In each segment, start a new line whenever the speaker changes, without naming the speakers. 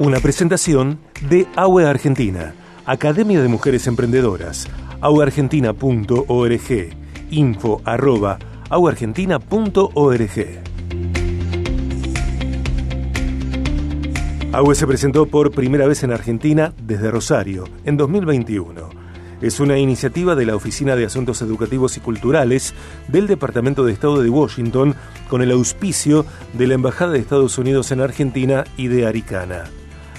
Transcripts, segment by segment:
Una presentación de AUE Argentina, Academia de Mujeres Emprendedoras, aueargentina.org, info arroba. AUE se presentó por primera vez en Argentina desde Rosario, en 2021 es una iniciativa de la Oficina de Asuntos Educativos y Culturales del Departamento de Estado de Washington con el auspicio de la Embajada de Estados Unidos en Argentina y de Aricana.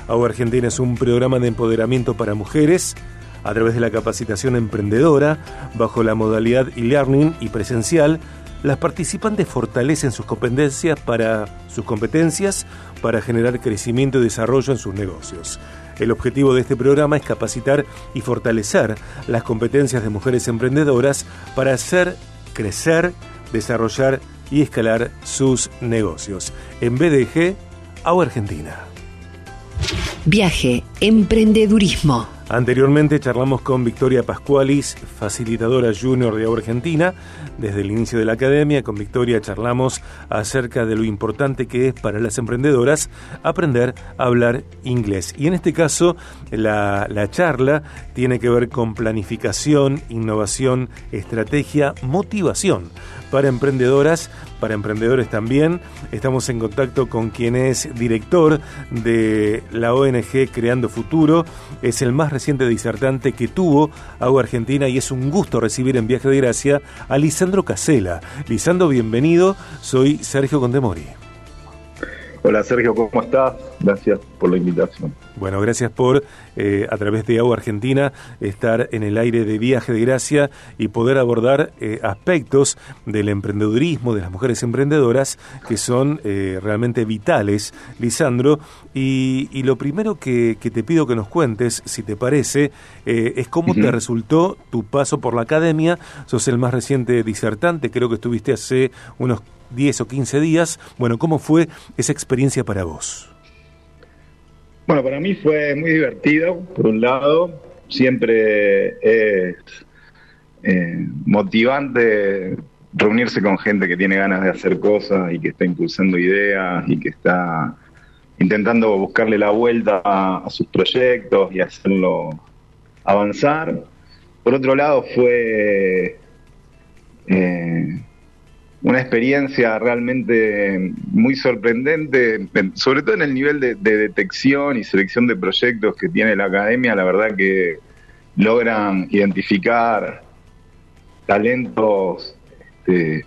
Agua Argentina es un programa de empoderamiento para mujeres a través de la capacitación emprendedora, bajo la modalidad e-learning y presencial, las participantes fortalecen sus competencias para sus competencias para generar crecimiento y desarrollo en sus negocios. El objetivo de este programa es capacitar y fortalecer las competencias de mujeres emprendedoras para hacer crecer, desarrollar y escalar sus negocios. En BDG, AU Argentina.
Viaje, emprendedurismo.
Anteriormente charlamos con Victoria Pascualis, facilitadora junior de Agua Argentina. Desde el inicio de la academia, con Victoria charlamos acerca de lo importante que es para las emprendedoras aprender a hablar inglés. Y en este caso, la, la charla tiene que ver con planificación, innovación, estrategia, motivación para emprendedoras, para emprendedores también. Estamos en contacto con quien es director de la ONG Creando Futuro. Es el más reciente disertante que tuvo Agua Argentina y es un gusto recibir en Viaje de Gracia a Lisandro Casela. Lisandro, bienvenido. Soy Sergio Condemori.
Hola Sergio, ¿cómo estás? Gracias por la invitación.
Bueno, gracias por, eh, a través de Agua Argentina, estar en el aire de Viaje de Gracia y poder abordar eh, aspectos del emprendedurismo, de las mujeres emprendedoras, que son eh, realmente vitales, Lisandro. Y, lo primero que, te pido que nos cuentes, si te parece, es cómo te resultó tu paso por la academia. Sos el más reciente disertante, creo que estuviste hace unos 10 o 15 días. Bueno, ¿cómo fue esa experiencia para vos?
Bueno, para mí fue muy divertido, por un lado, siempre es eh, motivante reunirse con gente que tiene ganas de hacer cosas y que está impulsando ideas y que está intentando buscarle la vuelta a, sus proyectos y hacerlo avanzar. Por otro lado, fue eh, una experiencia realmente muy sorprendente, sobre todo en el nivel de, detección y selección de proyectos que tiene la academia, la verdad que logran identificar talentos este,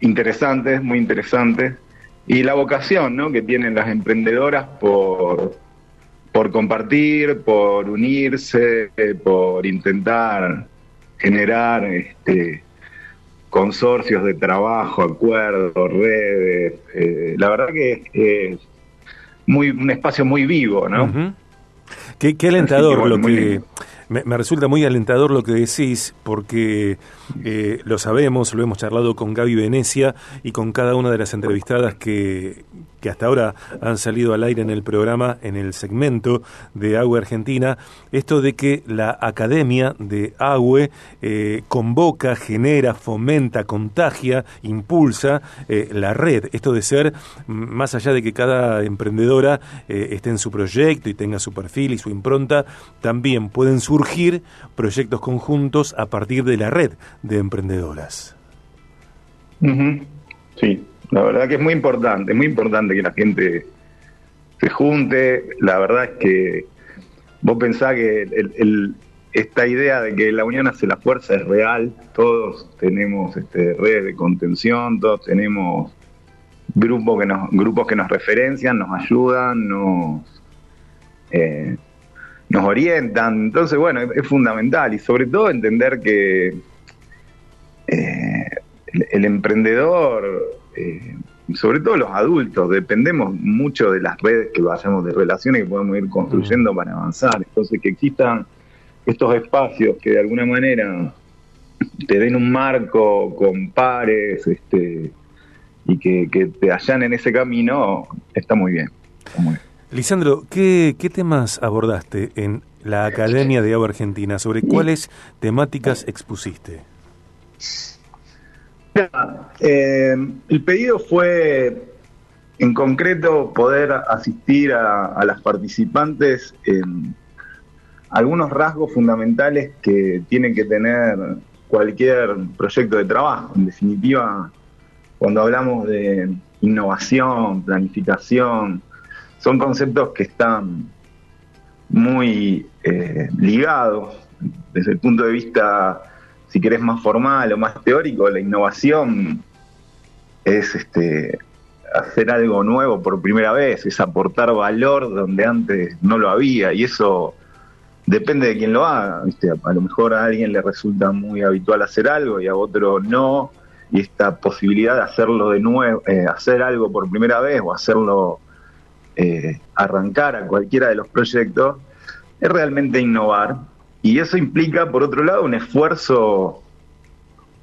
interesantes, muy interesantes, y la vocación ¿no? que tienen las emprendedoras por, por compartir, por unirse, por intentar generar este, consorcios de trabajo, acuerdos, redes. Eh, la verdad que es, muy un espacio muy vivo, ¿no?
Qué, alentador lo que me, resulta muy alentador lo que decís, porque eh, lo sabemos, lo hemos charlado con Gaby Venecia y con cada una de las entrevistadas que, que hasta ahora han salido al aire en el programa, en el segmento de Agua Argentina, esto de que la Academia de Agua eh, convoca, genera, fomenta, contagia, impulsa eh, la red, esto de ser, más allá de que cada emprendedora esté en su proyecto y tenga su perfil y su impronta, también pueden surgir surgir proyectos conjuntos a partir de la red de emprendedoras.
Sí, la verdad que es muy importante, es muy importante que la gente se junte. La verdad es que vos pensás que esta idea de que la unión hace la fuerza es real. Todos tenemos este, redes de contención, todos tenemos grupos que nos, grupos que nos referencian, nos ayudan, nos... Eh, nos orientan. Entonces, bueno, es, fundamental y sobre todo entender que eh, el, emprendedor, eh, sobre todo los adultos, dependemos mucho de las redes que vayamos de relaciones que podemos ir construyendo para avanzar. Entonces, que existan estos espacios que de alguna manera te den un marco con pares este, y que, te hallan en ese camino, está muy bien.
Lisandro, ¿qué, temas abordaste en la Academia de Agua Argentina? ¿Sobre cuáles temáticas expusiste?
Eh, el pedido fue en concreto poder asistir a, las participantes en algunos rasgos fundamentales que tiene que tener cualquier proyecto de trabajo. En definitiva, cuando hablamos de innovación, planificación, son conceptos que están muy eh, ligados desde el punto de vista, si querés, más formal o más teórico. La innovación es este, hacer algo nuevo por primera vez, es aportar valor donde antes no lo había y eso depende de quién lo haga, ¿viste? a lo mejor a alguien le resulta muy habitual hacer algo y a otro no, y esta posibilidad de hacerlo de nuevo, eh, hacer algo por primera vez o hacerlo eh, arrancar a cualquiera de los proyectos, es realmente innovar. Y eso implica, por otro lado, un esfuerzo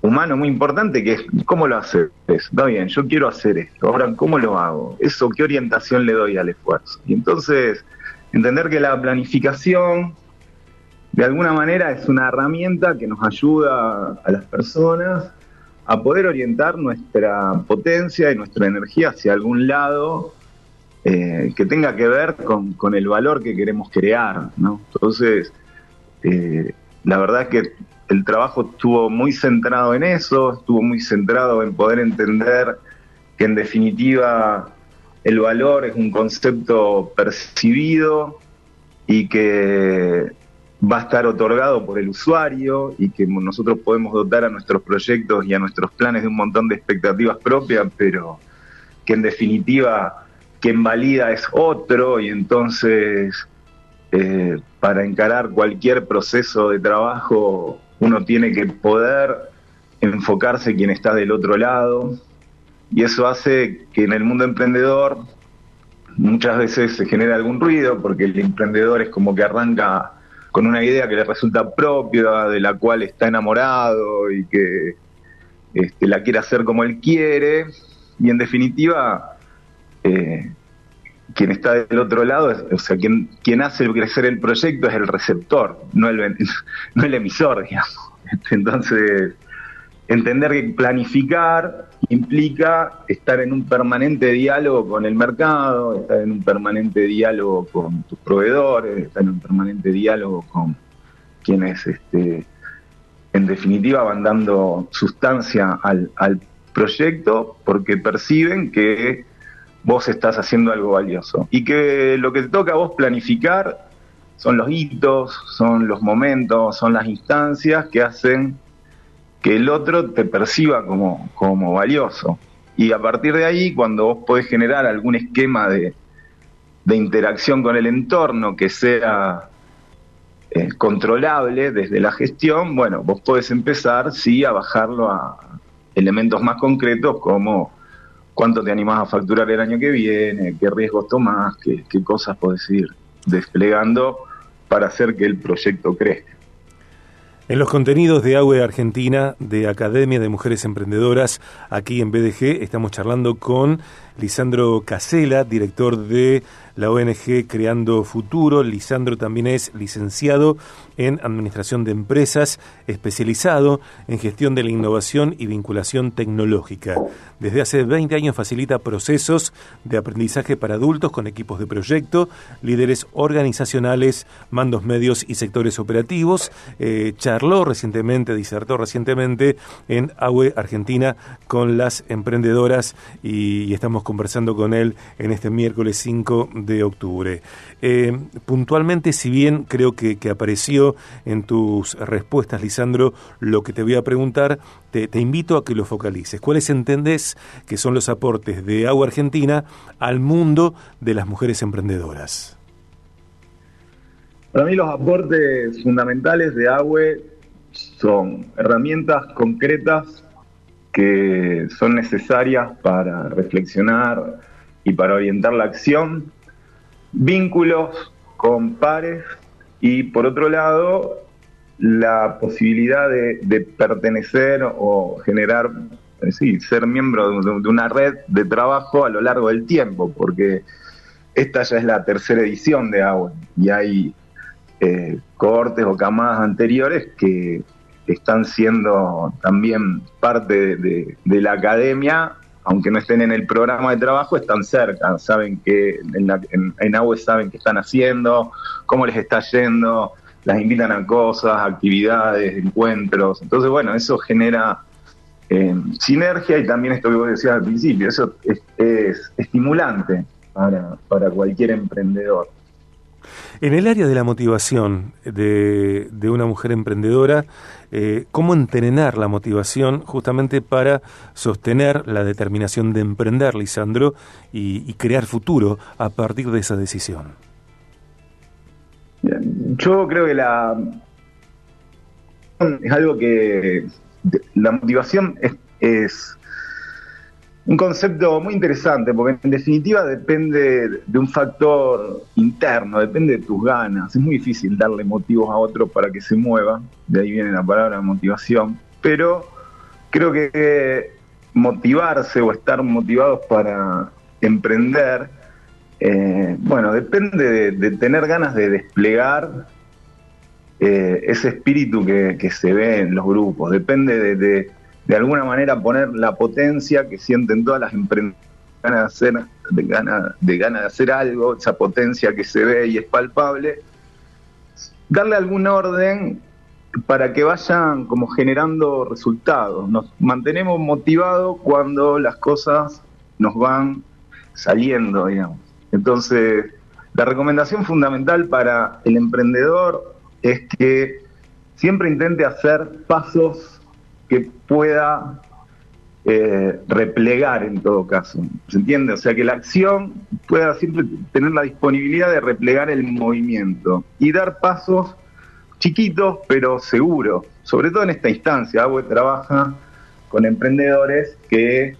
humano muy importante que es cómo lo haces. Está bien, yo quiero hacer esto. Ahora, ¿cómo lo hago? Eso, ¿qué orientación le doy al esfuerzo? Y entonces, entender que la planificación, de alguna manera, es una herramienta que nos ayuda a las personas a poder orientar nuestra potencia y nuestra energía hacia algún lado eh, que tenga que ver con, con, el valor que queremos crear. ¿no? Entonces, eh, la verdad que el trabajo estuvo muy centrado en eso, estuvo muy centrado en poder entender que en definitiva el valor es un concepto percibido y que va a estar otorgado por el usuario y que nosotros podemos dotar a nuestros proyectos y a nuestros planes de un montón de expectativas propias, pero que en definitiva quien valida es otro y entonces eh, para encarar cualquier proceso de trabajo uno tiene que poder enfocarse quien está del otro lado. Y eso hace que en el mundo emprendedor muchas veces se genera algún ruido porque el emprendedor es como que arranca con una idea que le resulta propia, de la cual está enamorado y que este, la quiere hacer como él quiere. Y en definitiva eh, quien está del otro lado, o sea, quien, quien hace crecer el proyecto es el receptor, no el, no el emisor, digamos. Entonces, entender que planificar implica estar en un permanente diálogo con el mercado, estar en un permanente diálogo con tus proveedores, estar en un permanente diálogo con quienes, este, en definitiva, van dando sustancia al, al proyecto porque perciben que vos estás haciendo algo valioso. Y que lo que te toca a vos planificar son los hitos, son los momentos, son las instancias que hacen que el otro te perciba como, como valioso. Y a partir de ahí, cuando vos podés generar algún esquema de, interacción con el entorno que sea eh, controlable desde la gestión, bueno, vos podés empezar, sí, a bajarlo a elementos más concretos como cuánto te animás a facturar el año que viene, qué riesgos tomás, qué, qué cosas podés ir desplegando para hacer que el proyecto crezca.
En los contenidos de AUE Argentina, de Academia de Mujeres Emprendedoras, aquí en BDG, estamos charlando con Lisandro Casela, director de la ONG Creando Futuro. Lisandro también es licenciado en Administración de Empresas, especializado en gestión de la innovación y vinculación tecnológica. Desde hace 20 años facilita procesos de aprendizaje para adultos con equipos de proyecto, líderes organizacionales, mandos medios y sectores operativos. Eh, charló recientemente, disertó recientemente en AUE Argentina con las emprendedoras y, estamos conversando con él en este miércoles 5 de octubre. Eh, puntualmente, si bien creo que, apareció en tus respuestas, Lisandro, lo que te voy a preguntar, te, invito a que lo focalices. ¿Cuáles entendés que son los aportes de Agua Argentina al mundo de las mujeres emprendedoras?
Para mí los aportes fundamentales de AWE son herramientas concretas que son necesarias para reflexionar y para orientar la acción, vínculos con pares y por otro lado la posibilidad de, pertenecer o generar, sí, ser miembro de, una red de trabajo a lo largo del tiempo, porque esta ya es la tercera edición de AWE y hay eh, cohortes o camadas anteriores que están siendo también parte de, la academia aunque no estén en el programa de trabajo, están cerca, saben que en, la, en, saben qué están haciendo, cómo les está yendo, las invitan a cosas, actividades, encuentros. Entonces, bueno, eso genera eh, sinergia y también esto que vos decías al principio, eso es, estimulante para cualquier emprendedor.
En el área de la motivación de, una mujer emprendedora, eh, ¿cómo entrenar la motivación justamente para sostener la determinación de emprender, Lisandro, y, crear futuro a partir de esa decisión?
Yo creo que la es algo que la motivación es un concepto muy interesante, porque en definitiva depende de un factor interno, depende de tus ganas. Es muy difícil darle motivos a otro para que se mueva, de ahí viene la palabra motivación, pero creo que motivarse o estar motivados para emprender, eh, bueno, depende de, tener ganas de desplegar eh, ese espíritu que, se ve en los grupos, depende de de alguna manera poner la potencia que sienten todas las empresas de hacer, de ganas de, de hacer algo, esa potencia que se ve y es palpable, darle algún orden para que vayan como generando resultados. Nos mantenemos motivados cuando las cosas nos van saliendo, digamos. Entonces, la recomendación fundamental para el emprendedor es que siempre intente hacer pasos que pueda eh, replegar en todo caso. ¿Se entiende? O sea, que la acción pueda siempre tener la disponibilidad de replegar el movimiento y dar pasos chiquitos pero seguros, sobre todo en esta instancia. Agua trabaja con emprendedores que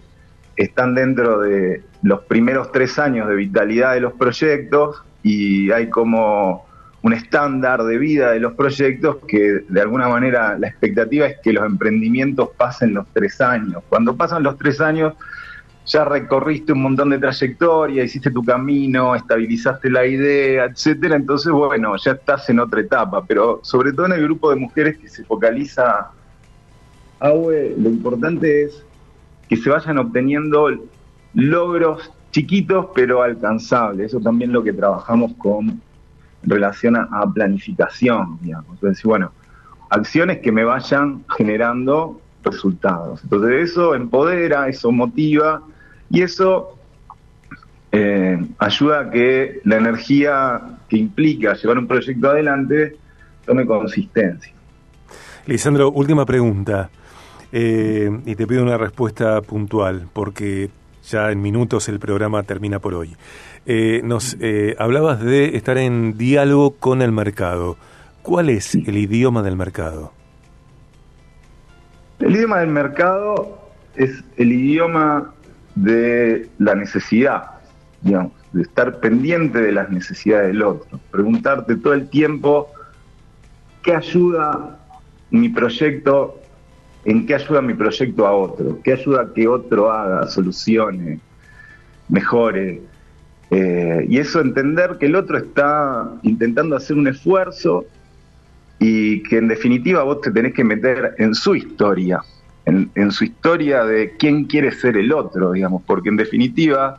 están dentro de los primeros tres años de vitalidad de los proyectos y hay como un estándar de vida de los proyectos que de alguna manera la expectativa es que los emprendimientos pasen los tres años. Cuando pasan los tres años ya recorriste un montón de trayectoria, hiciste tu camino, estabilizaste la idea, etcétera, entonces bueno, ya estás en otra etapa, pero sobre todo en el grupo de mujeres que se focaliza Aue, lo importante es que se vayan obteniendo logros chiquitos pero alcanzables. Eso también lo que trabajamos con relación a, planificación, digamos. Bueno, acciones que me vayan generando resultados. Entonces, eso empodera, eso motiva y eso eh, ayuda a que la energía que implica llevar un proyecto adelante tome consistencia.
Lisandro, última pregunta. Eh, y te pido una respuesta puntual, porque ya en minutos el programa termina por hoy. Eh, nos eh, hablabas de estar en diálogo con el mercado. ¿Cuál es el idioma del mercado?
El idioma del mercado es el idioma de la necesidad, digamos, de estar pendiente de las necesidades del otro, preguntarte todo el tiempo qué ayuda mi proyecto en qué ayuda mi proyecto a otro, qué ayuda a que otro haga, solucione, mejore. Eh, y eso entender que el otro está intentando hacer un esfuerzo y que en definitiva vos te tenés que meter en su historia, en, su historia de quién quiere ser el otro, digamos, porque en definitiva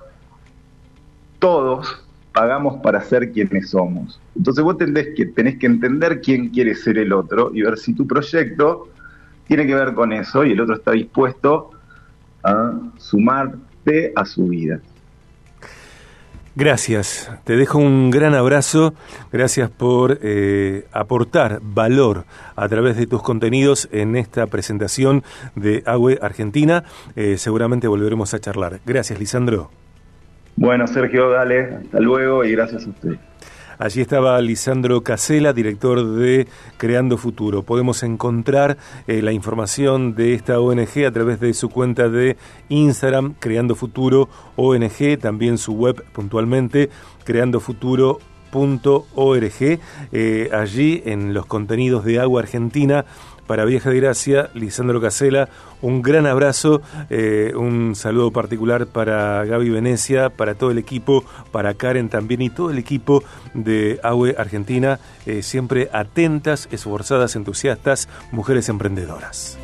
todos pagamos para ser quienes somos. Entonces vos tenés que entender quién quiere ser el otro y ver si tu proyecto tiene que ver con eso y el otro está dispuesto a sumarte a su vida.
Gracias, te dejo un gran abrazo, gracias por eh, aportar valor a través de tus contenidos en esta presentación de Agüe Argentina. Eh, seguramente volveremos a charlar. Gracias, Lisandro.
Bueno, Sergio, dale, hasta luego y gracias a usted.
Allí estaba Lisandro Casela, director de Creando Futuro. Podemos encontrar eh, la información de esta ONG a través de su cuenta de Instagram, Creando Futuro ONG, también su web puntualmente, creandofuturo.org. Eh, allí en los contenidos de Agua Argentina para Vieja de Gracia, Lisandro Casela, un gran abrazo, eh, un saludo particular para Gaby Venecia, para todo el equipo, para Karen también y todo el equipo de AUE Argentina, eh, siempre atentas, esforzadas, entusiastas, mujeres emprendedoras.